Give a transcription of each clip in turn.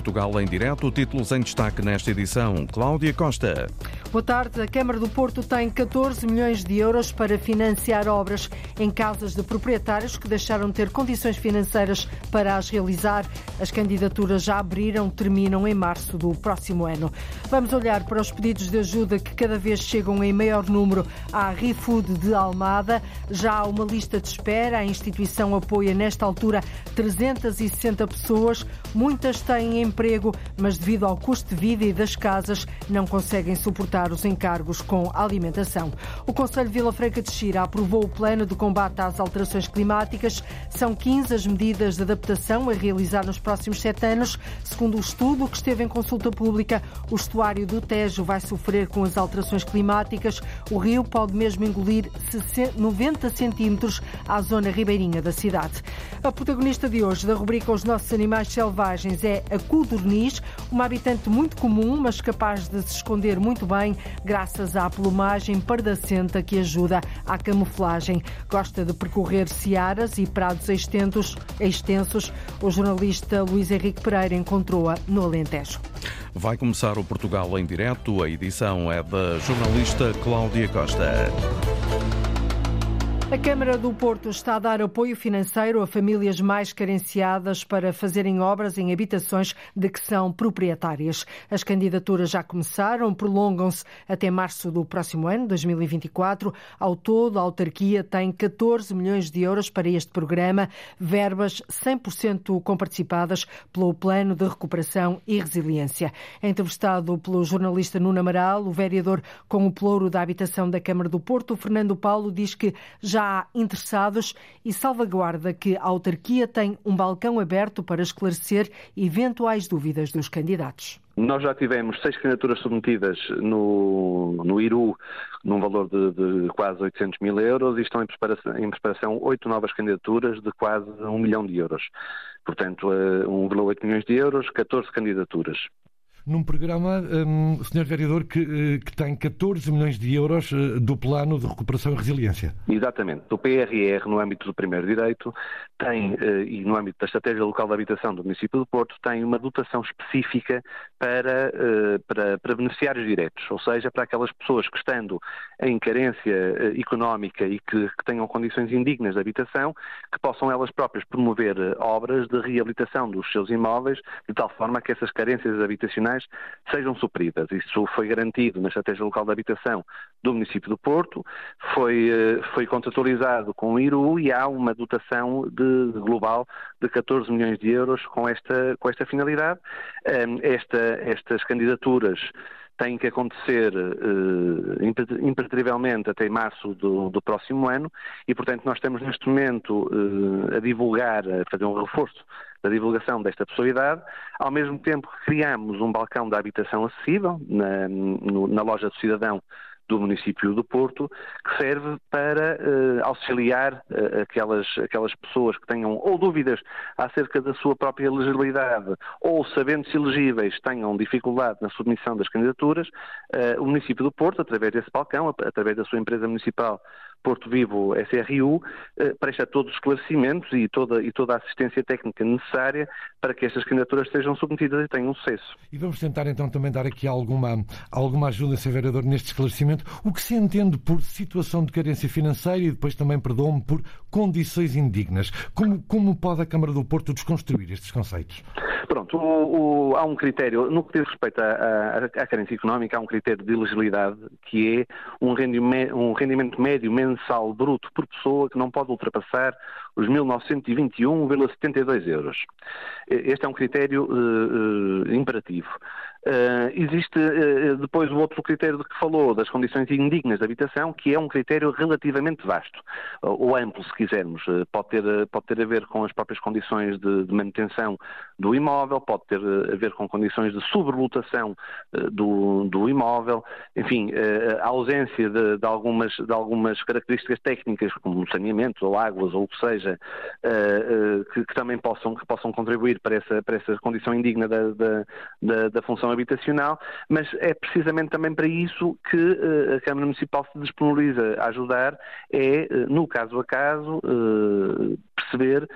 Portugal em direto. Títulos em destaque nesta edição. Cláudia Costa. Boa tarde. A Câmara do Porto tem 14 milhões de euros para financiar obras em casas de proprietários que deixaram de ter condições financeiras para as realizar. As candidaturas já abriram, terminam em março do próximo ano. Vamos olhar para os pedidos de ajuda que cada vez chegam em maior número à ReFood de Almada. Já há uma lista de espera. A instituição apoia nesta altura 360 pessoas. Muitas têm emprego, mas devido ao custo de vida e das casas, não conseguem suportar os encargos com alimentação. O Conselho Vila Franca de Xira aprovou o plano de combate às alterações climáticas. São 15 as medidas de adaptação a realizar nos próximos sete anos. Segundo o estudo que esteve em consulta pública, o estuário do Tejo vai sofrer com as alterações climáticas. O rio pode mesmo engolir 90 centímetros à zona ribeirinha da cidade. A protagonista de hoje da rubrica Os Nossos Animais Selvagens é a codorniz, uma habitante muito comum, mas capaz de se esconder muito bem graças à plumagem pardacenta que ajuda à camuflagem. Gosta de percorrer searas e prados extensos. extensos. O jornalista Luís Henrique Pereira encontrou-a no Alentejo. Vai começar o Portugal em direto. A edição é da jornalista Cláudia Costa. A Câmara do Porto está a dar apoio financeiro a famílias mais carenciadas para fazerem obras em habitações de que são proprietárias. As candidaturas já começaram, prolongam-se até março do próximo ano, 2024. Ao todo, a autarquia tem 14 milhões de euros para este programa, verbas 100% comparticipadas pelo Plano de Recuperação e Resiliência. Entrevistado pelo jornalista Nuno Amaral, o vereador com o ploro da habitação da Câmara do Porto, Fernando Paulo, diz que já já interessados e salvaguarda que a autarquia tem um balcão aberto para esclarecer eventuais dúvidas dos candidatos. Nós já tivemos seis candidaturas submetidas no, no IRU, num valor de, de, quase 800 mil euros, e estão em preparação, em preparação oito novas candidaturas de quase um milhão de euros. Portanto, 1,8 eh, milhões de euros, 14 candidaturas num programa, um, Sr. Vereador, que, eh, que, tem 14 milhões de euros eh, do Plano de Recuperação e Resiliência. Exatamente. O PRR, no âmbito do primeiro direito, tem, eh, e no âmbito da Estratégia Local de Habitação do município do Porto, tem uma dotação específica para, para, para beneficiários diretos, ou seja, para aquelas pessoas que, estando em carência económica e que, que tenham condições indignas de habitação, que possam elas próprias promover obras de reabilitação dos seus imóveis, de tal forma que essas carências habitacionais sejam supridas. Isso foi garantido na Estratégia Local de Habitação do município do Porto, foi, eh, foi contratualizado com o IRU e há uma dotação de, global de 14 milhões de euros com esta, com esta finalidade. Esta, estas candidaturas têm que acontecer uh, imperativamente até março do, do, próximo ano e, portanto, nós estamos neste momento uh, a divulgar, a fazer um reforço da divulgação desta possibilidade, ao mesmo tempo criamos um balcão da habitação acessível na, na loja do cidadão do município do Porto, que serve para uh, auxiliar uh, aquelas, aquelas pessoas que tenham ou dúvidas acerca da sua própria elegibilidade ou, sabendo-se elegíveis, tenham dificuldade na submissão das candidaturas, uh, o município do Porto, através desse balcão, através da sua empresa municipal Porto Vivo SRU eh, presta todos os esclarecimentos e toda, e toda a assistência técnica necessária para que estas candidaturas sejam submetidas e tenham sucesso. E vamos tentar então também dar aqui alguma, alguma ajuda, Sr. Vereador, neste esclarecimento. O que se entende por situação de carência financeira e depois também, perdoe-me, por condições indignas? Como, como pode a Câmara do Porto desconstruir estes conceitos? Pronto, o, o, há um critério, no que diz respeito à, à, carência económica, há um critério de elegibilidade que é um rendimento, um rendimento médio mensal bruto por pessoa que não pode ultrapassar os 1.921,72 euros. Este é um critério uh, uh, imperativo. Uh, existe uh, depois o outro critério de que falou, das condições indignas de habitação, que é um critério relativamente vasto, ou amplo, se quisermos. Uh, pode, ter, pode ter a ver com as próprias condições de, de manutenção do imóvel, pode ter a ver com condições de sobrelotação do, do, imóvel, enfim, a ausência de, de, algumas, de algumas características técnicas, como saneamento, ou águas, ou o que seja, que, que, também possam, que possam contribuir para essa, para essa condição indigna da, da, da, da função habitacional, mas é precisamente também para isso que uh, a Câmara Municipal se disponibiliza a ajudar, é, uh, no caso a caso, uh, perceber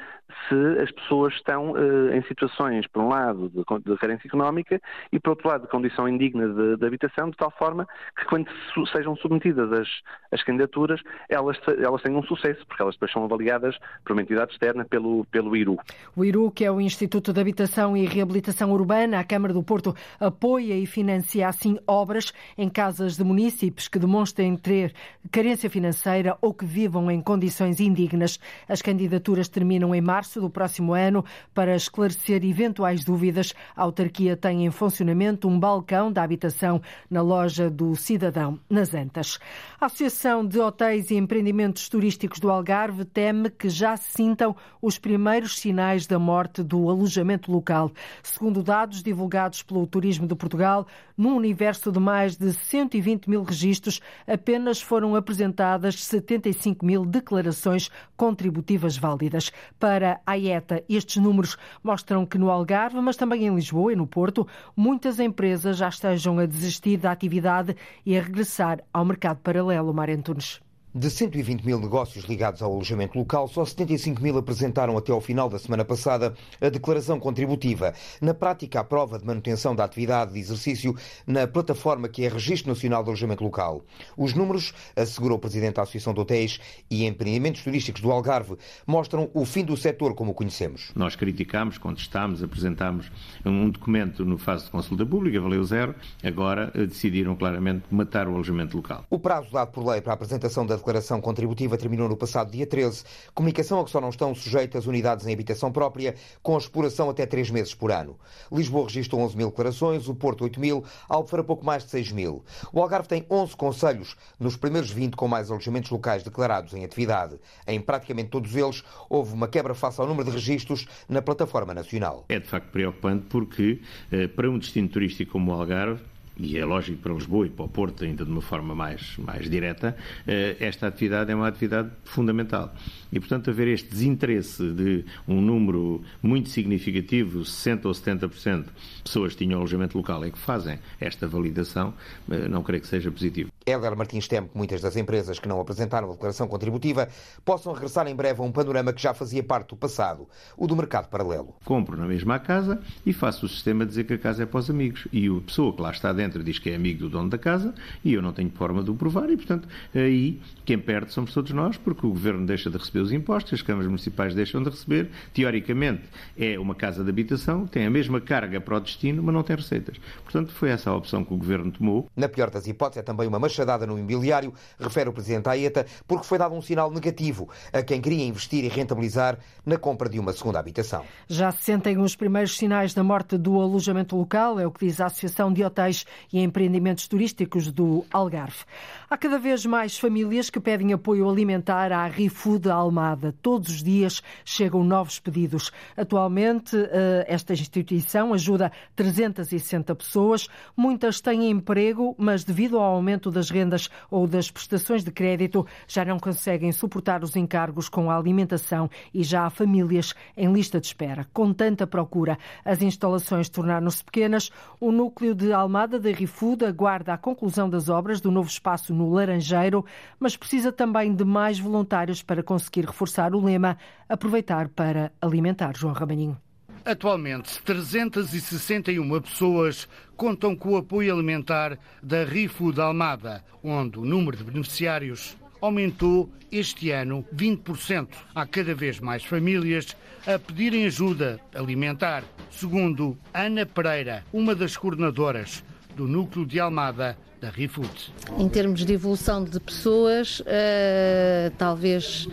se as pessoas estão em situações, por um lado, de, de carência económica e, por outro lado, de condição indigna de, de habitação, de tal forma que quando sejam submetidas as, as candidaturas, elas, elas tenham sucesso, porque elas depois são avaliadas por uma entidade externa pelo, pelo IRU. O IRU, que é o Instituto de Habitação e Reabilitação Urbana, a Câmara do Porto apoia e financia assim obras em casas de municípios que demonstrem ter carência financeira ou que vivam em condições indignas. As candidaturas terminam em março do próximo ano. Para esclarecer eventuais dúvidas, a autarquia tem em funcionamento um balcão da habitação na loja do cidadão nas Antas. A Associação de Hotéis e Empreendimentos Turísticos do Algarve teme que já se sintam os primeiros sinais da morte do alojamento local. Segundo dados divulgados pelo Turismo de Portugal, num universo de mais de 120 mil registros, apenas foram apresentadas 75 mil declarações contributivas válidas. Para a IETA, estes números mostram que no Algarve, mas também em Lisboa e no Porto, muitas empresas já estejam a desistir da atividade e a regressar ao mercado paralelo, Mário Antunes. De 120 mil negócios ligados ao alojamento local, só 75 mil apresentaram até ao final da semana passada a declaração contributiva. Na prática, a prova de manutenção da atividade de exercício na plataforma que é Registro Nacional de Alojamento Local. Os números, assegurou o Presidente da Associação de Hotéis e Empreendimentos Turísticos do Algarve, mostram o fim do setor como o conhecemos. Nós criticámos, contestámos, apresentámos um documento no fase de consulta pública, valeu zero. Agora eh, decidiram claramente matar o alojamento local. O prazo dado por lei para a apresentação da declaração contributiva terminou no passado dia 13, comunicação a que só não estão sujeitas unidades em habitação própria, com exploração até três meses por ano. Lisboa registrou 11 mil declarações, o Porto 8 mil, Albufeira pouco mais de 6 mil. O Algarve tem 11 conselhos, nos primeiros 20 com mais alojamentos locais declarados em atividade. Em praticamente todos eles, houve uma quebra face ao número de registros na plataforma nacional. É de facto preocupante porque, eh, para um destino turístico como o Algarve, e é lógico para Lisboa e para o Porto, ainda de uma forma mais, mais direta, eh, esta atividade é uma atividade fundamental. E, portanto, haver este desinteresse de um número muito significativo, 60% ou 70% de pessoas que tinham alojamento local e que fazem esta validação, eh, não creio que seja positivo. Hélder Martins teme que muitas das empresas que não apresentaram a declaração contributiva possam regressar em breve a um panorama que já fazia parte do passado, o do mercado paralelo. Compro na mesma casa e faço o sistema dizer que a casa é para os amigos. E a pessoa que lá está dentro diz que é amigo do dono da casa e eu não tenho forma de o provar e, portanto, aí quem perde somos todos nós, porque o governo deixa de receber os impostos, as câmaras municipais deixam de receber. Teoricamente, é uma casa de habitação, tem a mesma carga para o destino, mas não tem receitas. Portanto, foi essa a opção que o governo tomou. Na pior das hipóteses, é também uma machadada no imobiliário, refere o presidente Aeta, porque foi dado um sinal negativo a quem queria investir e rentabilizar na compra de uma segunda habitação. Já se sentem os primeiros sinais da morte do alojamento local, é o que diz a Associação de Hotéis e Empreendimentos Turísticos do Algarve. Há cada vez mais famílias que pedem apoio alimentar à ReFood Almada. Todos os dias chegam novos pedidos. Atualmente, eh, esta instituição ajuda 360 pessoas. Muitas têm emprego, mas devido ao aumento das rendas ou das prestações de crédito, já não conseguem suportar os encargos com a alimentação e já há famílias em lista de espera. Com tanta procura, as instalações tornaram-se pequenas. O núcleo de Almada da ReFood aguarda a conclusão das obras do novo espaço no Laranjeiro, mas precisa também de mais voluntários para conseguir reforçar o lema aproveitar para alimentar. João Rabaninho. Atualmente, 361 pessoas contam com o apoio alimentar da RIFUD Almada, onde o número de beneficiários aumentou este ano 20%. Há cada vez mais famílias a pedirem ajuda alimentar. Segundo Ana Pereira, uma das coordenadoras do núcleo de Almada da RIFUD. Em termos de evolução de pessoas, uh, talvez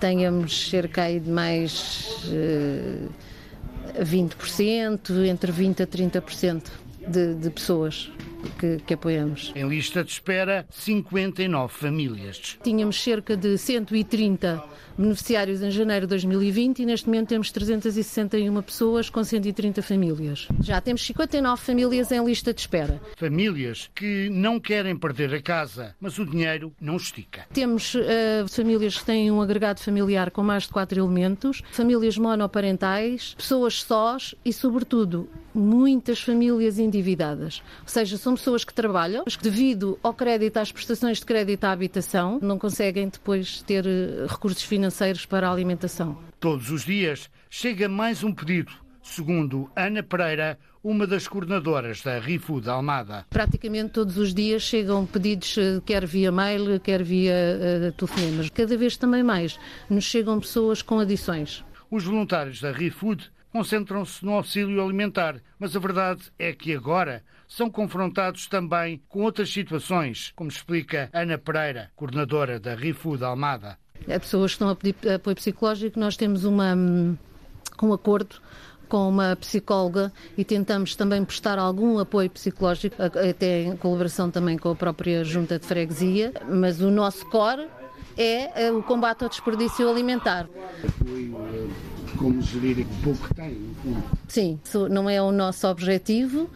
tenhamos cerca de mais uh, 20%, entre 20% a 30% de, de pessoas que, que, apoiamos. Em lista de espera, 59 famílias. Tínhamos cerca de 130 beneficiários em janeiro de 2020 e neste momento temos 361 pessoas com 130 famílias. Já temos 59 famílias em lista de espera. Famílias que não querem perder a casa, mas o dinheiro não estica. Temos uh, famílias que têm um agregado familiar com mais de quatro elementos, famílias monoparentais, pessoas sós e, sobretudo, muitas famílias endividadas. Ou seja, somos pessoas que trabalham, mas que devido ao crédito às prestações de crédito à habitação não conseguem depois ter eh, recursos financeiros para a alimentação. Todos os dias chega mais um pedido, segundo Ana Pereira, uma das coordenadoras da RIFUD Almada. Praticamente todos os dias chegam pedidos, eh, quer via mail, quer via uh, telefonemas. Cada vez também mais nos chegam pessoas com adições. Os voluntários da RIFUD concentram-se no auxílio alimentar, mas a verdade é que agora são confrontados também com outras situações, como explica Ana Pereira, coordenadora da RIFUD Almada. Há pessoas que estão a pedir apoio psicológico, nós temos uma, hum, um acordo com uma psicóloga e tentamos também prestar algum apoio psicológico, até em colaboração também com a própria Junta de Freguesia, mas o nosso core é, é o combate ao desperdício alimentar. Apoio como gerir o pouco que tem. Sim, não é o nosso objetivo.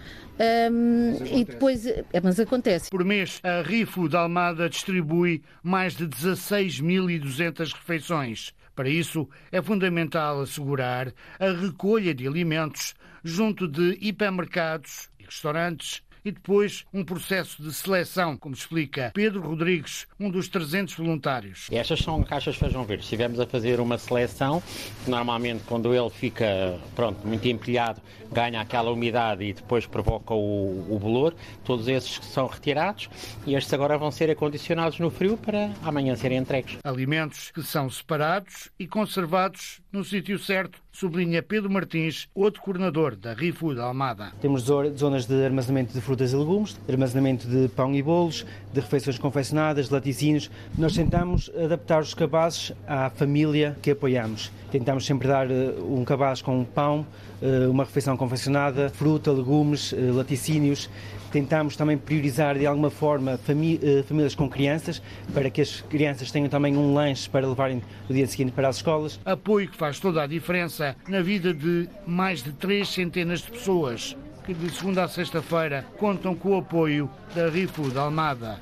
Um, e depois, é, mas acontece. Por mês, a RIFO da Almada distribui mais de 16.200 refeições. Para isso, é fundamental assegurar a recolha de alimentos junto de hipermercados e restaurantes e depois um processo de seleção, como explica Pedro Rodrigues, um dos 300 voluntários. Estas são caixas de feijão verde. Estivemos a fazer uma seleção, que normalmente quando ele fica pronto, muito empilhado, ganha aquela umidade e depois provoca o, o bolor. Todos esses são retirados e estes agora vão ser acondicionados no frio para amanhã serem entregues. Alimentos que são separados e conservados no sítio certo, sublinha Pedro Martins, outro coordenador da RIFUD Almada. Temos zonas de armazenamento de frutas e legumes, armazenamento de pão e bolos, de refeições confeccionadas, de laticínios. Nós tentamos adaptar os cabazes à família que apoiamos. Tentamos sempre dar eh, um cabaz com pão, eh, uma refeição confeccionada, fruta, legumes, eh, laticínios. Tentamos também priorizar de alguma forma famílias com crianças, para que as crianças tenham também um lanche para levarem no dia seguinte para as escolas. Apoio que faz toda a diferença na vida de mais de três centenas de pessoas que de segunda a sexta-feira contam com o apoio da RIFU da Almada.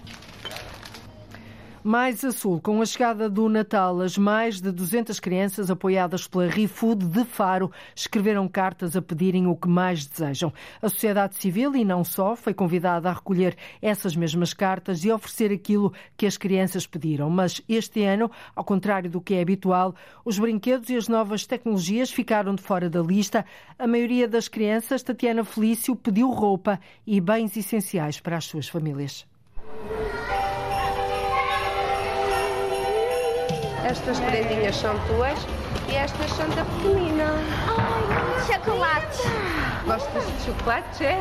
Mais a sul, com a chegada do Natal, as mais de 200 crianças apoiadas pela ReFood de Faro escreveram cartas a pedirem o que mais desejam. A sociedade civil, e não só, foi convidada a recolher essas mesmas cartas e oferecer aquilo que as crianças pediram. Mas este ano, ao contrário do que é habitual, os brinquedos e as novas tecnologias ficaram de fora da lista. A maioria das crianças, Tatiana Felício, pediu roupa e bens essenciais para as suas famílias. Estas prendinhas são tuas e estas são da pequenina. Ai, chocolate. Gostas de chocolates, é?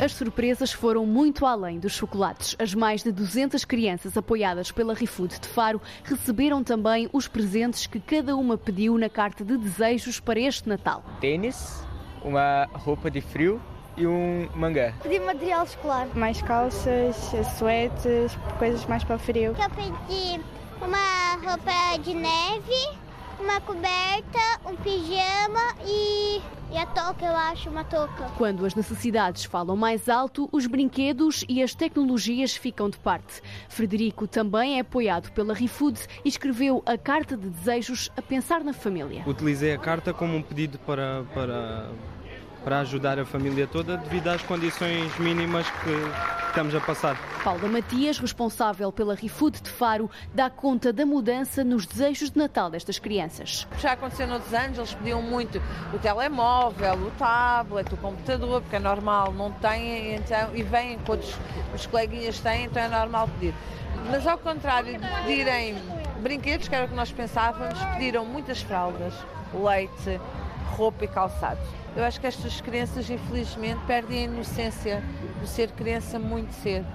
As surpresas foram muito além dos chocolates. As mais de 200 crianças apoiadas pela ReFood de Faro receberam também os presentes que cada uma pediu na carta de desejos para este Natal. Tênis, uma roupa de frio e um mangá. Pedi material escolar. Mais calças, suetes, coisas mais para o frio. Eu pedi uma roupa de neve, uma coberta, um pijama e, e a touca, eu acho, uma touca. Quando as necessidades falam mais alto, os brinquedos e as tecnologias ficam de parte. Frederico também é apoiado pela ReFood e escreveu a carta de desejos a pensar na família. Utilizei a carta como um pedido para, para para ajudar a família toda devido às condições mínimas que estamos a passar. Paula Matias, responsável pela ReFood de Faro, dá conta da mudança nos desejos de Natal destas crianças. Já aconteceu noutros anos, eles pediam muito o telemóvel, o tablet, o computador, porque é normal, não têm, então, e vêm quando os, os coleguinhas têm, então é normal pedir. Mas ao contrário de pedirem brinquedos, que era o que nós pensávamos, pediram muitas fraldas, leite, roupa e calçados. Eu acho que estas crianças, infelizmente, perdem a inocência de ser criança muito cedo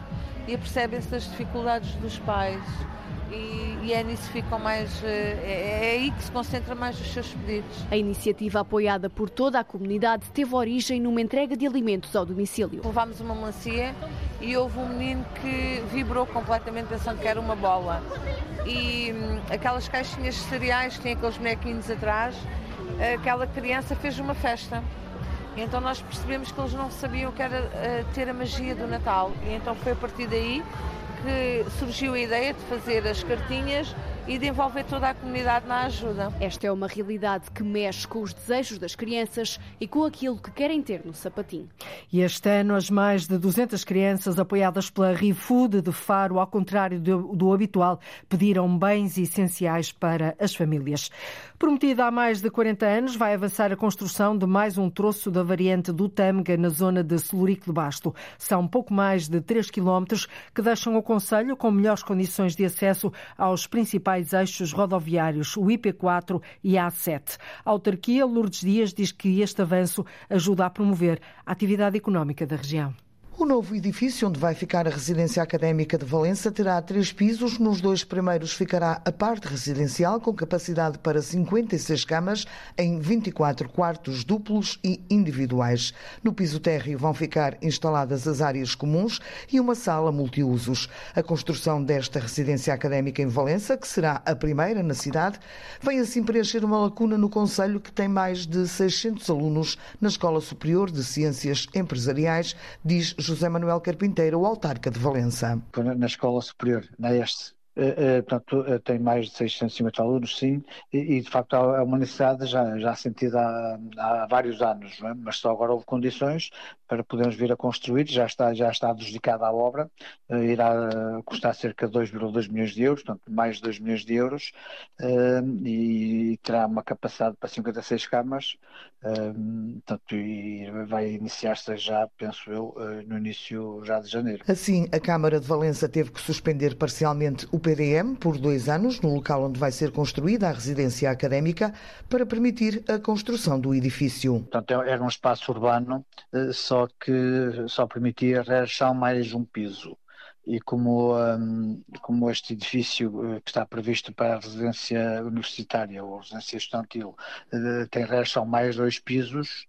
e apercebem-se das dificuldades dos pais. E, e, é nisso que ficam mais. Eh, é, é aí que se concentra mais os seus pedidos. A iniciativa apoiada por toda a comunidade teve origem numa entrega de alimentos ao domicílio. Levámos uma melancia e houve um menino que vibrou completamente pensando que era uma bola. E hum, aquelas caixinhas de cereais que têm aqueles bonequinhos atrás aquela criança fez uma festa. E então nós percebemos que eles não sabiam o que era uh, ter a magia do Natal. E então foi a partir daí que surgiu a ideia de fazer as cartinhas e de envolver toda a comunidade na ajuda. Esta é uma realidade que mexe com os desejos das crianças e com aquilo que querem ter no sapatinho. E este ano, as mais de 200 crianças apoiadas pela ReFood de Faro, ao contrário do, do habitual, pediram bens essenciais para as famílias. Prometida há mais de 40 anos, vai avançar a construção de mais um troço da variante do Tâmega na zona de Celurico de Basto. São pouco mais de 3 quilómetros que deixam o Conselho com melhores condições de acesso aos principais eixos rodoviários, o IP4 e a A7. A autarquia Lourdes Dias diz que este avanço ajuda a promover a atividade económica da região. O novo edifício, onde vai ficar a residência académica de Valença, terá três pisos. Nos dois primeiros ficará a parte residencial, com capacidade para 56 camas, em 24 quartos duplos e individuais. No piso térreo vão ficar instaladas as áreas comuns e uma sala multiusos. A construção desta residência académica em Valença, que será a primeira na cidade, vem assim preencher uma lacuna no Conselho que tem mais de 600 alunos na Escola Superior de Ciências Empresariais, diz José Manuel Carpinteiro, o autarca de Valença. Na Escola Superior, na este, Uh, portanto, uh, tem mais de 650 alunos, sim, e, e de facto é uma necessidade já, já sentida há, há vários anos, é? mas só agora houve condições para podermos vir a construir, já está, já está adjudicada a obra, irá custar cerca de 2,2 milhões de euros, portanto mais de 2 milhões de euros, e terá uma capacidade para 56 camas, portanto, e vai iniciar-se já, penso eu, no início já de janeiro. Assim, a Câmara de Valença teve que suspender parcialmente o PDM por dois anos no local onde vai ser construída a residência académica para permitir a construção do edifício. Portanto, era um espaço urbano, só que só permitia reação mais um piso e como, um, como este edifício que está previsto para a residência universitária ou residência estudantil tem reação mais dois pisos,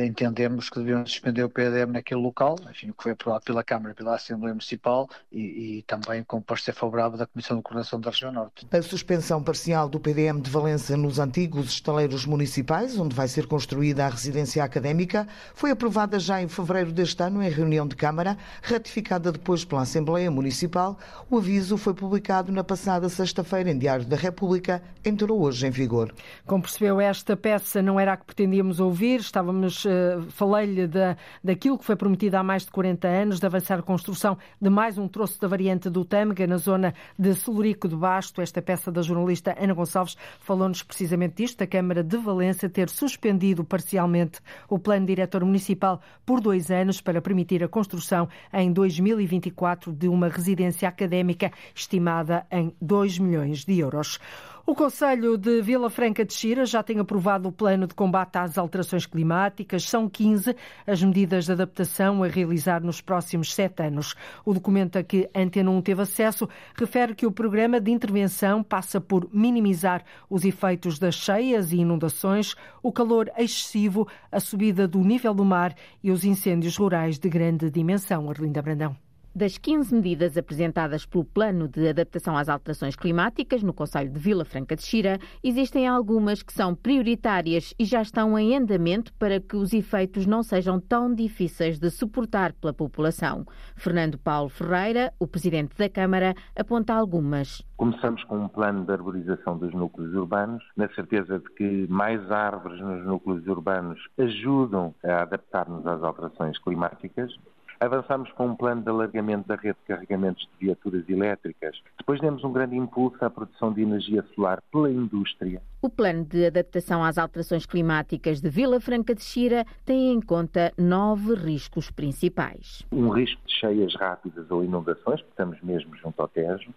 entendemos que deviam suspender o PDM naquele local, enfim, o que foi aprovado pela Câmara pela Assembleia Municipal e, e também com o parecer favorável da Comissão de Coordenação da Região Norte. A suspensão parcial do PDM de Valença nos antigos estaleiros municipais, onde vai ser construída a residência académica, foi aprovada já em fevereiro deste ano em reunião de Câmara, ratificada depois pela Assembleia Municipal. O aviso foi publicado na passada sexta-feira em Diário da República, entrou hoje em vigor. Como percebeu, esta peça não era a que pretendíamos ouvir, estávamos uh, falei-lhe da, daquilo que foi prometido há mais de 40 anos, de avançar a construção de mais um troço da variante do Tâmega, na zona de Celurico de Basto. Esta peça da jornalista Ana Gonçalves falou-nos precisamente disto, da Câmara de Valença ter suspendido parcialmente o plano diretor municipal por dois anos para permitir a construção em 2024 de uma residência académica estimada em 2 milhões de euros. O Conselho de Vila Franca de Xira já tem aprovado o plano de combate às alterações climáticas. São 15 as medidas de adaptação a realizar nos próximos sete anos. O documento a que Antena 1 teve acesso refere que o programa de intervenção passa por minimizar os efeitos das cheias e inundações, o calor excessivo, a subida do nível do mar e os incêndios rurais de grande dimensão. Arlinda Brandão. Das 15 medidas apresentadas pelo Plano de Adaptação às Alterações Climáticas no Conselho de Vila Franca de Xira, existem algumas que são prioritárias e já estão em andamento para que os efeitos não sejam tão difíceis de suportar pela população. Fernando Paulo Ferreira, o presidente da Câmara, aponta algumas. Começamos com um plano de arborização dos núcleos urbanos, na certeza de que mais árvores nos núcleos urbanos ajudam a adaptar-nos às alterações climáticas. Avançamos com um plano de alargamento da rede de carregamentos de viaturas elétricas. Depois demos um grande impulso à produção de energia solar pela indústria. O plano de adaptação às alterações climáticas de Vila Franca de Xira tem em conta nove riscos principais. Um risco de cheias rápidas ou inundações, porque estamos mesmo junto ao Tejo.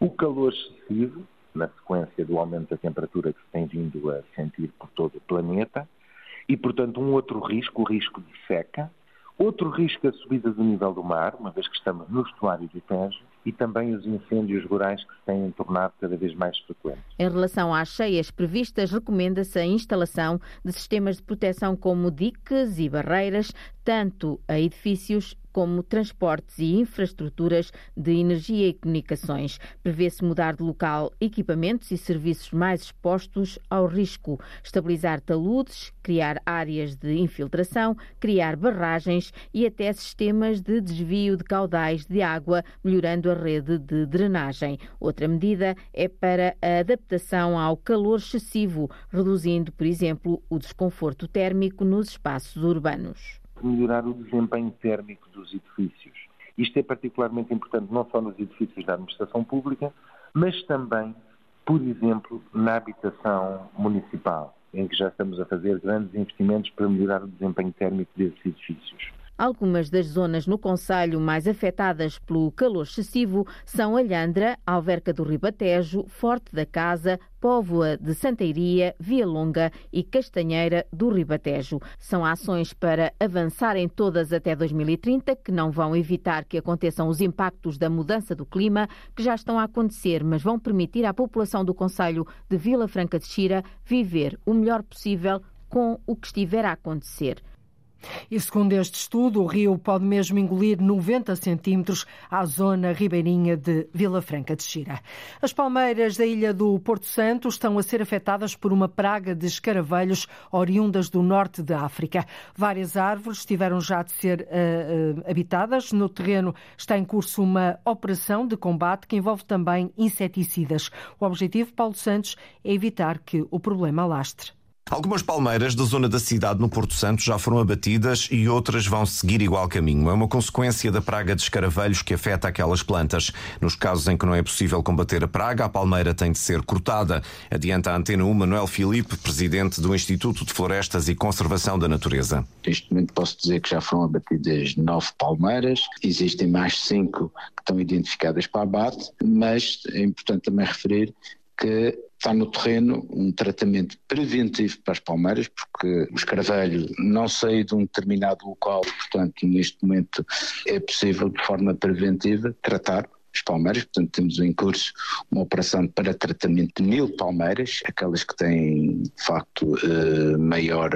O calor excessivo, na sequência do aumento da temperatura que se tem vindo a sentir por todo o planeta. E, portanto, um outro risco, o risco de seca, Outro risco é a subida do nível do mar, uma vez que estamos no estuário do Tejo, e também os incêndios rurais que se têm tornado cada vez mais frequentes. Em relação às cheias previstas, recomenda-se a instalação de sistemas de proteção como diques e barreiras, tanto a edifícios como transportes e infraestruturas de energia e comunicações. Prevê-se mudar de local equipamentos e serviços mais expostos ao risco, estabilizar taludes, criar áreas de infiltração, criar barragens e até sistemas de desvio de caudais de água, melhorando a rede de drenagem. Outra medida é para a adaptação ao calor excessivo, reduzindo, por exemplo, o desconforto térmico nos espaços urbanos. Melhorar o desempenho térmico dos edifícios. Isto é particularmente importante não só nos edifícios da administração pública, mas também, por exemplo, na habitação municipal, em que já estamos a fazer grandes investimentos para melhorar o desempenho térmico desses edifícios. Algumas das zonas no Conselho mais afetadas pelo calor excessivo são Alhandra, Alverca do Ribatejo, Forte da Casa, Póvoa de Santeiria, Via Longa e Castanheira do Ribatejo. São ações para avançarem todas até 2030 que não vão evitar que aconteçam os impactos da mudança do clima que já estão a acontecer, mas vão permitir à população do Conselho de Vila Franca de Xira viver o melhor possível com o que estiver a acontecer. E segundo este estudo, o rio pode mesmo engolir 90 centímetros à zona ribeirinha de Vila Franca de Xira. As palmeiras da ilha do Porto Santo estão a ser afetadas por uma praga de escaravelhos oriundas do norte da África. Várias árvores tiveram já de ser uh, uh, habitadas. No terreno está em curso uma operação de combate que envolve também inseticidas. O objetivo, Paulo Santos, é evitar que o problema alastre. Algumas palmeiras da zona da cidade no Porto Santo já foram abatidas e outras vão seguir igual caminho. É uma consequência da praga de escaravelhos que afeta aquelas plantas. Nos casos em que não é possível combater a praga, a palmeira tem de ser cortada. Adianta a Antena 1 Manuel Filipe, presidente do Instituto de Florestas e Conservação da Natureza. Neste momento posso dizer que já foram abatidas nove palmeiras, existem mais cinco que estão identificadas para abate, mas é importante também referir que está no terreno um tratamento preventivo para as palmeiras, porque o escaravelho não sai de um determinado local, portanto, neste momento é possível de forma preventiva tratar as palmeiras, portanto temos em curso uma operação para tratamento de mil palmeiras, aquelas que têm de facto eh, maior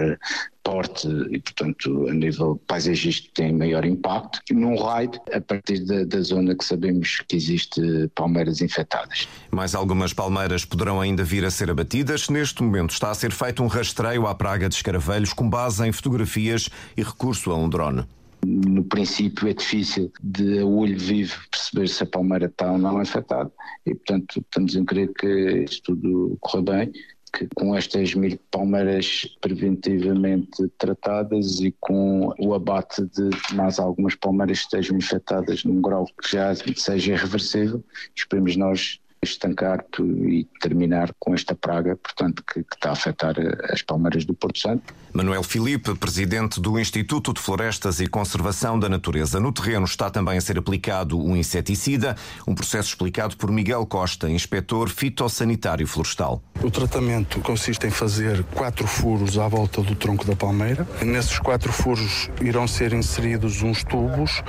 porte e, portanto, a nível paisagístico tem maior impacto, num raio a partir da, da, zona que sabemos que existe palmeiras infectadas. Mais algumas palmeiras poderão ainda vir a ser abatidas. Neste momento está a ser feito um rastreio à praga de escaravelhos com base em fotografias e recurso a um drone. No princípio é difícil de a olho vivo perceber se a palmeira está ou não afetada e, portanto, estamos a crer que isto tudo corra bem que com estas mil palmeiras preventivamente tratadas e com o abate de mais algumas palmeiras que estejam infectadas num grau que já seja irreversível, esperemos nós estancar e terminar com esta praga, portanto, que, que, está a afetar as palmeiras do Porto Santo. Manuel Filipe, presidente do Instituto de Florestas e Conservação da Natureza. No terreno está também a ser aplicado um inseticida, um processo explicado por Miguel Costa, inspetor fitossanitário florestal. O tratamento consiste em fazer quatro furos à volta do tronco da palmeira. Nesses quatro furos irão ser inseridos uns tubos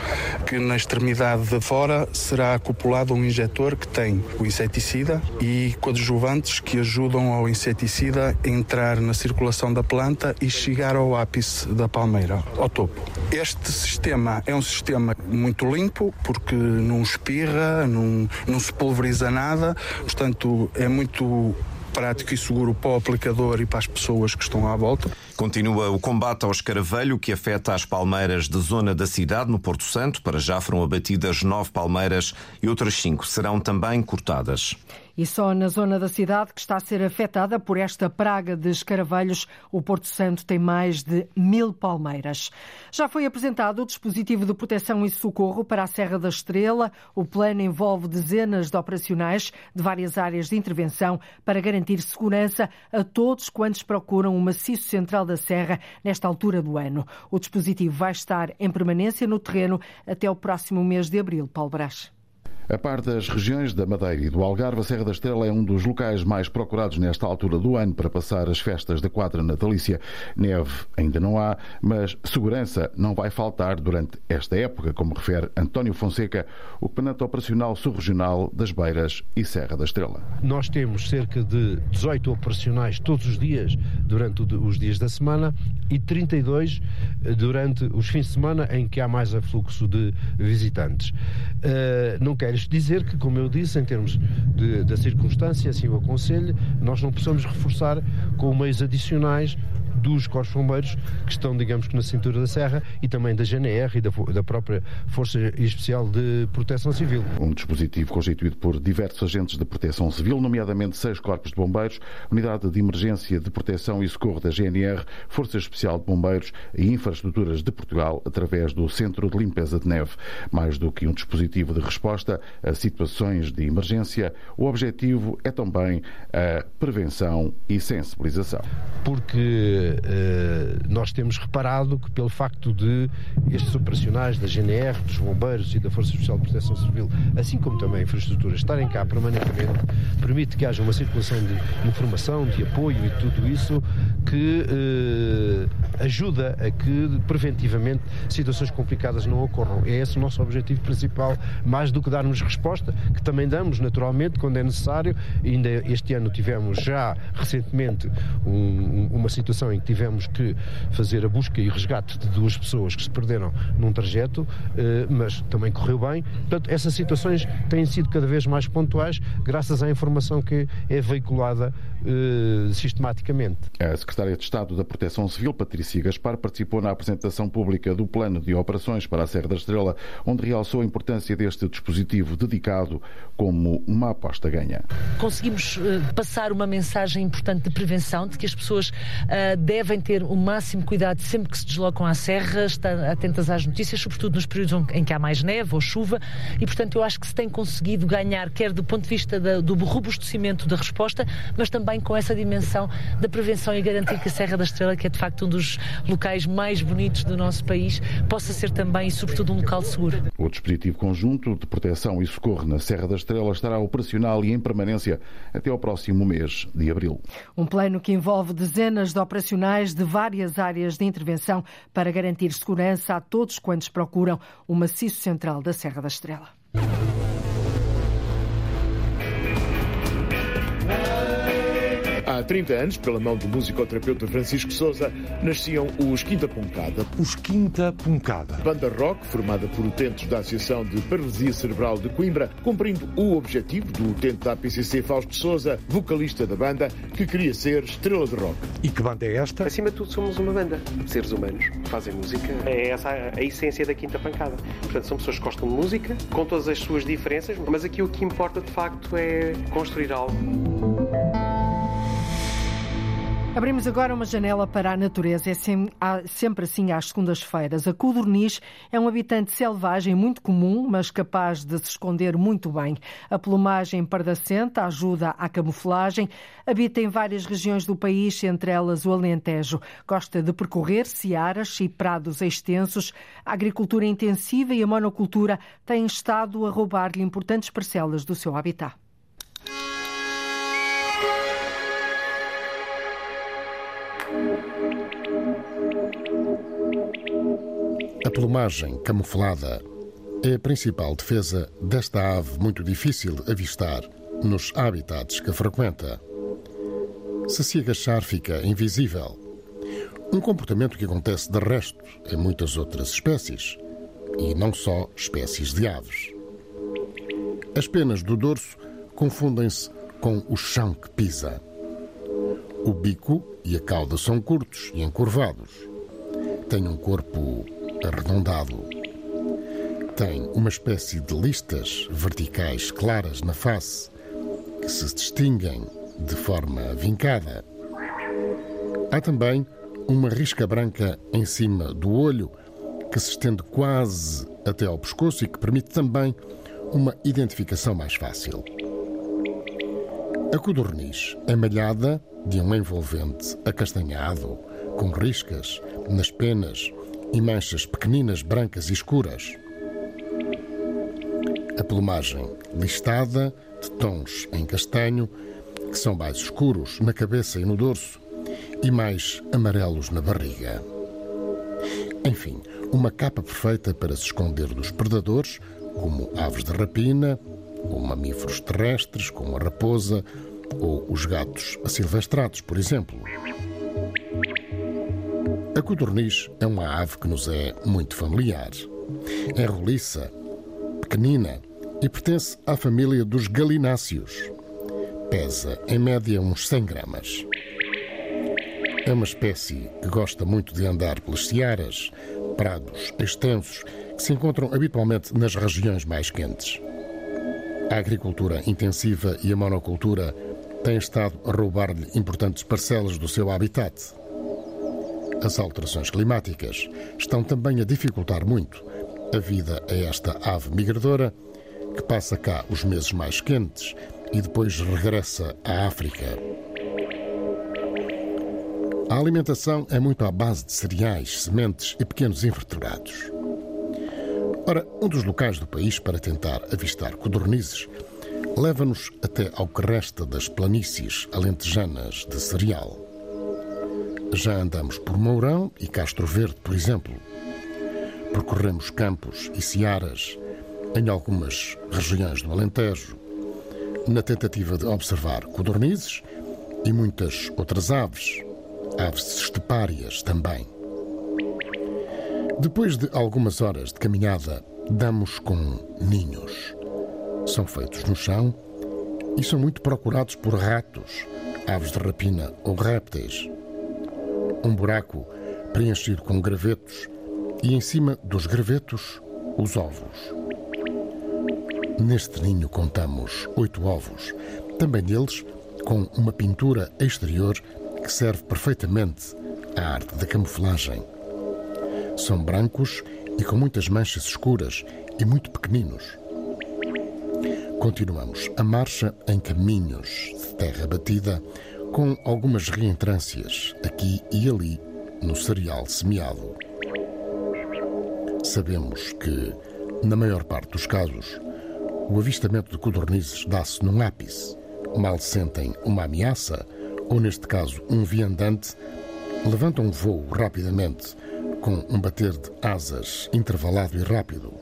que na extremidade de fora será acoplado um injetor que tem o inseticida inseticida e coadjuvantes que ajudam ao inseticida a entrar na circulação da planta e chegar ao ápice da palmeira, ao topo. Este sistema é um sistema muito limpo porque não espirra, não, não se pulveriza nada, portanto é muito prático e seguro para o aplicador e para as pessoas que estão à volta. Continua o combate ao escaravelho que afeta as palmeiras de zona da cidade, no Porto Santo. Para já foram abatidas nove palmeiras e outras cinco serão também cortadas. E só na zona da cidade que está a ser afetada por esta praga de escaravelhos, o Porto Santo tem mais de mil palmeiras. Já foi apresentado o dispositivo de proteção e socorro para a Serra da Estrela. O plano envolve dezenas de operacionais de várias áreas de intervenção para garantir segurança a todos quantos procuram o maciço central da Serra nesta altura do ano. O dispositivo vai estar em permanência no terreno até o próximo mês de abril. Paulo Brás. A par das regiões da Madeira e do Algarve, a Serra da Estrela é um dos locais mais procurados nesta altura do ano para passar as festas da quadra natalícia. Neve ainda não há, mas segurança não vai faltar durante esta época, como refere António Fonseca, o comandante operacional subregional das Beiras e Serra da Estrela. Nós temos cerca de 18 operacionais todos os dias durante os dias da semana e 32 eh, durante os fins de semana em que há mais afluxo de visitantes. Uh, não quero dizer que, como eu disse, em termos de, da circunstância, assim o aconselho, nós não possamos reforçar com meios adicionais dos Corpos Bombeiros que estão, digamos que, na cintura da Serra e também da GNR e da, da própria Força Especial de Proteção Civil. Um dispositivo constituído por diversos agentes de proteção civil, nomeadamente seis Corpos de Bombeiros, Unidade de Emergência de Proteção e Socorro da GNR, Força Especial de Bombeiros e Infraestruturas de Portugal, através do Centro de Limpeza de Neve. Mais do que um dispositivo de resposta a situações de emergência, o objetivo é também a prevenção e sensibilização. Porque nós temos reparado que, pelo facto de estes operacionais da GNR, dos bombeiros e da Força Especial de Proteção Civil, assim como também a infraestrutura, estarem cá permanentemente, permite que haja uma circulação de informação, de apoio e tudo isso que eh, ajuda a que preventivamente situações complicadas não ocorram. É esse o nosso objetivo principal, mais do que darmos resposta, que também damos naturalmente quando é necessário. Ainda este ano tivemos já recentemente um, uma situação em que tivemos que fazer a busca e resgate de duas pessoas que se perderam num trajeto, eh, mas também correu bem. Portanto, essas situações têm sido cada vez mais pontuais graças à informação que é veiculada eh, sistematicamente. A Secretária de Estado da Proteção Civil, Patrícia Gaspar, participou na apresentação pública do Plano de Operações para a Serra da Estrela, onde realçou a importância deste dispositivo dedicado como uma aposta ganha. Conseguimos uh, passar uma mensagem importante de prevenção, de que as pessoas uh, devem ter o máximo cuidado sempre que se deslocam à serra, estar atentas às notícias, sobretudo nos períodos em que há mais neve ou chuva, e portanto eu acho que se tem conseguido ganhar, quer do ponto de vista da, do robustecimento da resposta, mas também com essa dimensão da prevenção e garantir que a Serra da Estrela, que é de facto um dos locais mais bonitos do nosso país, possa ser também e sobretudo um local seguro. O dispositivo conjunto de proteção e socorro na Serra da Estrela estará operacional e em permanência até ao próximo mês de abril. Um plano que envolve dezenas de operacionais de várias áreas de intervenção para garantir segurança a todos quantos procuram o maciço central da Serra da Estrela. Há 30 anos, pela mão do musicoterapeuta Francisco Souza, nasciam os Quinta Poncada. Os Quinta Poncada. Banda rock formada por utentes da Associação de Paralisia Cerebral de Coimbra, cumprindo o objetivo do utente da APCC Fausto Souza, vocalista da banda, que queria ser estrela de rock. E que banda é esta? Acima de tudo somos uma banda, seres humanos que fazem música. É essa a, a essência da Quinta Pancada. Portanto, são pessoas que gostam de música, com todas as suas diferenças, mas aqui o que importa de facto é construir algo. Abrimos agora uma janela para a natureza. É sempre assim às segundas-feiras. A codorniz é um habitante selvagem muito comum, mas capaz de se esconder muito bem. A plumagem pardacenta ajuda à camuflagem. Habita em várias regiões do país, entre elas o Alentejo. Gosta de percorrer searas e prados extensos. A agricultura intensiva e a monocultura têm estado a roubar-lhe importantes parcelas do seu habitat. Plumagem camuflada é a principal defesa desta ave muito difícil avistar nos habitats que frequenta. Se se agachar, fica invisível. Um comportamento que acontece de resto em muitas outras espécies, e não só espécies de aves. As penas do dorso confundem-se com o chão que pisa. O bico e a cauda são curtos e encurvados. Tem um corpo arredondado. Tem uma espécie de listas verticais claras na face que se distinguem de forma vincada. Há também uma risca branca em cima do olho que se estende quase até ao pescoço e que permite também uma identificação mais fácil. A codorniz é malhada de um envolvente acastanhado, com riscas nas penas e manchas pequeninas brancas e escuras. A plumagem listada, de tons em castanho, que são mais escuros na cabeça e no dorso e mais amarelos na barriga. Enfim, uma capa perfeita para se esconder dos predadores, como aves de rapina, ou mamíferos terrestres, como a raposa, ou os gatos asilvestrados, por exemplo. A codorniz é uma ave que nos é muito familiar. É roliça, pequenina e pertence à família dos galináceos. Pesa, em média, uns 100 gramas. É uma espécie que gosta muito de andar pelas searas, prados extensos que se encontram habitualmente nas regiões mais quentes. A agricultura intensiva e a monocultura têm estado a roubar-lhe importantes parcelas do seu habitat. As alterações climáticas estão também a dificultar muito a vida a esta ave migradora que passa cá os meses mais quentes e depois regressa à África. A alimentação é muito à base de cereais, sementes e pequenos invertebrados. Ora, um dos locais do país para tentar avistar codornizes leva-nos até ao que resta das planícies alentejanas de cereal. Já andamos por Mourão e Castro Verde, por exemplo. Percorremos campos e searas em algumas regiões do Alentejo, na tentativa de observar codornizes e muitas outras aves, aves estepárias também. Depois de algumas horas de caminhada, damos com ninhos. São feitos no chão e são muito procurados por ratos, aves de rapina ou répteis. Um buraco preenchido com gravetos e em cima dos gravetos os ovos. Neste ninho contamos oito ovos, também deles com uma pintura exterior que serve perfeitamente à arte da camuflagem. São brancos e com muitas manchas escuras e muito pequeninos. Continuamos a marcha em caminhos de terra batida, com algumas reentrâncias aqui e ali no cereal semeado. Sabemos que, na maior parte dos casos, o avistamento de codornizes dá-se num ápice. Mal sentem uma ameaça, ou neste caso um viandante, levantam voo rapidamente com um bater de asas intervalado e rápido.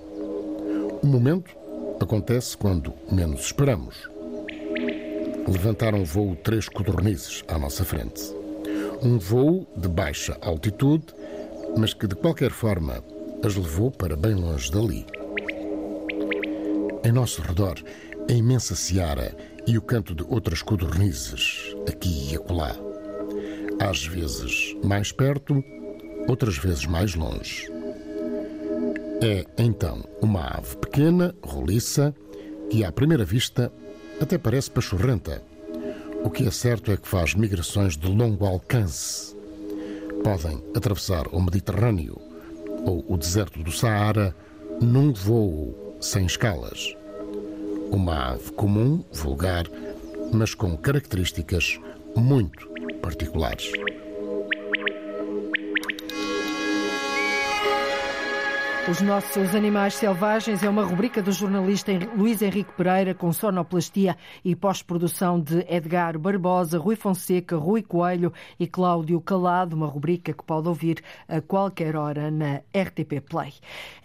O momento acontece quando menos esperamos. Levantaram voo três codornizes à nossa frente. Um voo de baixa altitude, mas que de qualquer forma as levou para bem longe dali. Em nosso redor, a imensa seara e o canto de outras codornizes, aqui e acolá. Às vezes mais perto, outras vezes mais longe. É então uma ave pequena, roliça, que à primeira vista até parece pachorrenta. O que é certo é que faz migrações de longo alcance. Podem atravessar o Mediterrâneo ou o deserto do Saara num voo sem escalas. Uma ave comum, vulgar, mas com características muito particulares. Os nossos animais selvagens é uma rubrica do jornalista Luís Henrique Pereira com sonoplastia e pós-produção de Edgar Barbosa, Rui Fonseca, Rui Coelho e Cláudio Calado, uma rubrica que pode ouvir a qualquer hora na RTP Play.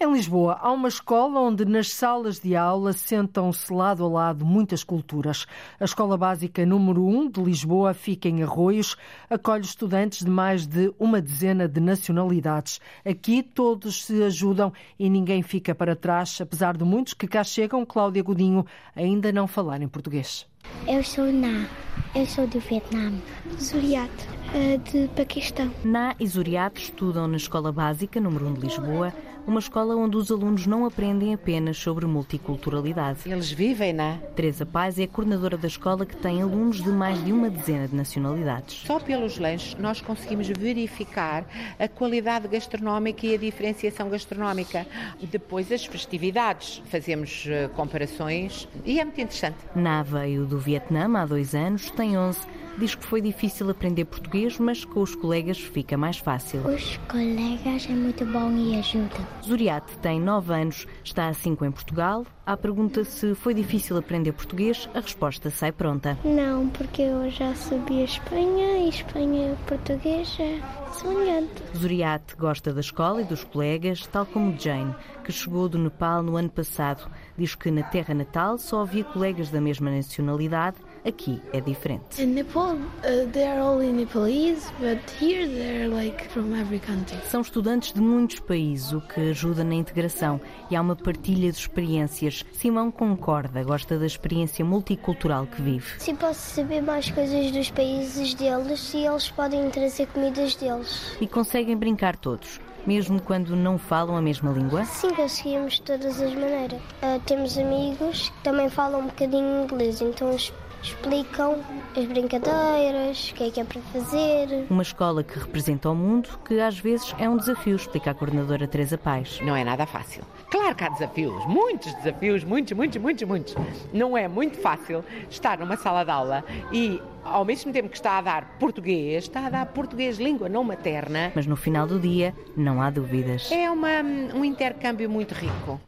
Em Lisboa há uma escola onde nas salas de aula sentam-se lado a lado muitas culturas. A Escola Básica número 1 de Lisboa fica em Arroios, acolhe estudantes de mais de uma dezena de nacionalidades. Aqui todos se ajudam e ninguém fica para trás, apesar de muitos que cá chegam, Cláudia Godinho, ainda não falarem português. Eu sou Na, eu sou do Vietnã. Zuriat, eh, de Paquistão. Na e Zuriat estudam na Escola Básica número 1 de Lisboa, uma escola onde os alunos não aprendem apenas sobre multiculturalidade. Eles vivem, não é? Teresa Paz é a coordenadora da escola que tem alunos de mais de uma dezena de nacionalidades. Só pelos lanches nós conseguimos verificar a qualidade gastronómica e a diferenciação gastronómica. Depois as festividades, fazemos eh, comparações e é muito interessante. Na veio do Vietnã há dois anos, tem 11 diz que foi difícil aprender português, mas com os colegas fica mais fácil. Os colegas é muito bom e ajuda. Zuriate tem 9 anos, está há 5 em Portugal, À pergunta se foi difícil aprender português, a resposta sai pronta. Não, porque eu já sabia Espanha e Espanha português é sonhante. Zuriat gosta da escola e dos colegas, tal como Jane, que chegou do Nepal no ano passado. Diz que na terra natal só havia colegas da mesma nacionalidade Aqui é diferente. In Nepal, uh, they are all in Nepalese, but here they're like from every country. São estudantes de muitos países, o que ajuda na integração e há uma partilha de experiências. Simão concorda, gosta da experiência multicultural que vive. Sim, posso saber mais coisas dos países deles e eles podem trazer comidas deles. E conseguem brincar todos mesmo quando não falam a mesma língua? Sim, conseguimos de todas as maneiras. Uh, temos amigos que também falam um bocadinho inglês, então explicam as brincadeiras, o que é que é para fazer. Uma escola que representa o mundo, que às vezes é um desafio, explica a coordenadora Teresa Paz. Não é nada fácil. Claro que há desafios, muitos desafios, muitos, muitos, muitos, muitos. Não é muito fácil estar numa sala de aula e ao mesmo tempo que está a dar português, está a dar português língua não materna. Mas no final do dia não há dúvidas. É uma, um intercâmbio muito rico.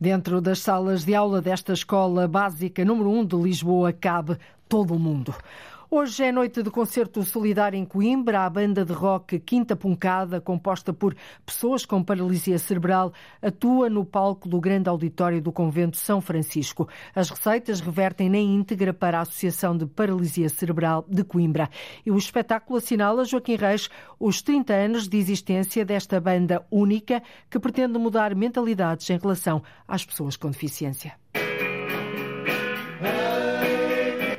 Dentro das salas de aula desta escola básica número 1 de Lisboa cabe todo o mundo. Hoje é noite de concerto solidário em Coimbra. A banda de rock Quinta Puncada, composta por pessoas com paralisia cerebral, atua no palco do grande auditório do Convento São Francisco. As receitas revertem na íntegra para a Associação de Paralisia Cerebral de Coimbra. E o espetáculo assinala, Joaquim Reis, os 30 anos de existência desta banda única que pretende mudar mentalidades em relação às pessoas com deficiência.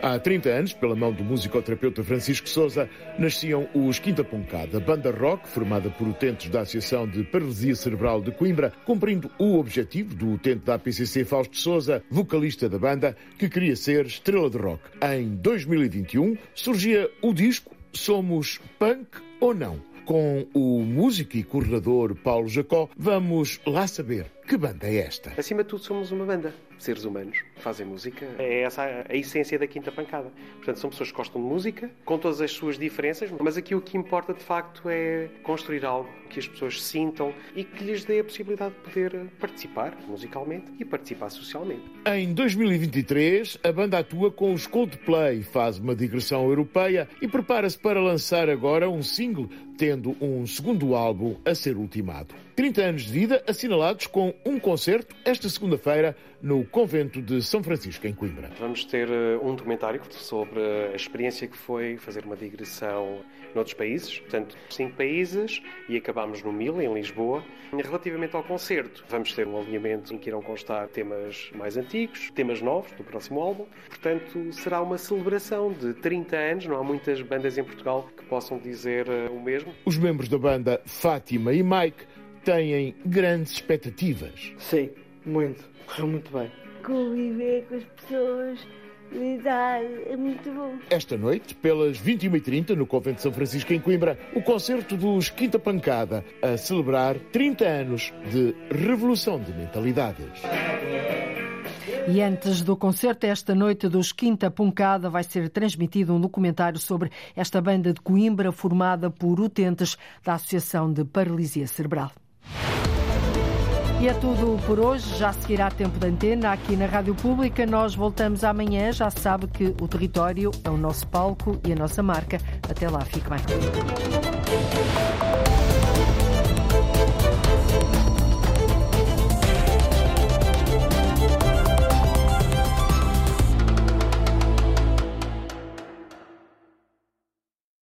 Há 30 anos, pela mão do musicoterapeuta Francisco Souza, nasciam os Quinta Poncada, banda rock formada por utentes da Associação de Paralisia Cerebral de Coimbra, cumprindo o objetivo do utente da APCC Fausto Souza, vocalista da banda, que queria ser estrela de rock. Em 2021 surgia o disco Somos Punk ou Não? Com o músico e coordenador Paulo Jacó, vamos lá saber que banda é esta. Acima de tudo, somos uma banda seres humanos que fazem música. É essa a essência da Quinta Pancada. Portanto, são pessoas que gostam de música, com todas as suas diferenças, mas aqui o que importa de facto é construir algo que as pessoas sintam e que lhes dê a possibilidade de poder participar musicalmente e participar socialmente. Em 2023, a banda atua com os Coldplay, faz uma digressão europeia e prepara-se para lançar agora um single, tendo um segundo álbum a ser ultimado. 30 anos de vida assinalados com um concerto esta segunda-feira no convento de São Francisco, em Coimbra. Vamos ter uh, um documentário sobre a experiência que foi fazer uma digressão noutros países, portanto, cinco países, e acabámos no Mil, em Lisboa. Relativamente ao concerto, vamos ter um alinhamento em que irão constar temas mais antigos, temas novos do próximo álbum. Portanto, será uma celebração de 30 anos. Não há muitas bandas em Portugal que possam dizer uh, o mesmo. Os membros da banda Fátima e Mike têm grandes expectativas. Sim, muito. Correu muito bem. Conviver com as pessoas é muito bom. Esta noite, pelas 21h30, no Convento de São Francisco, em Coimbra, o concerto dos Quinta Pancada, a celebrar 30 anos de revolução de mentalidades. E antes do concerto, esta noite dos Quinta Pancada, vai ser transmitido um documentário sobre esta banda de Coimbra, formada por utentes da Associação de Paralisia Cerebral. E é tudo por hoje. Já seguirá tempo de antena aqui na Rádio Pública. Nós voltamos amanhã. Já sabe que o território é o nosso palco e a nossa marca. Até lá, fique bem.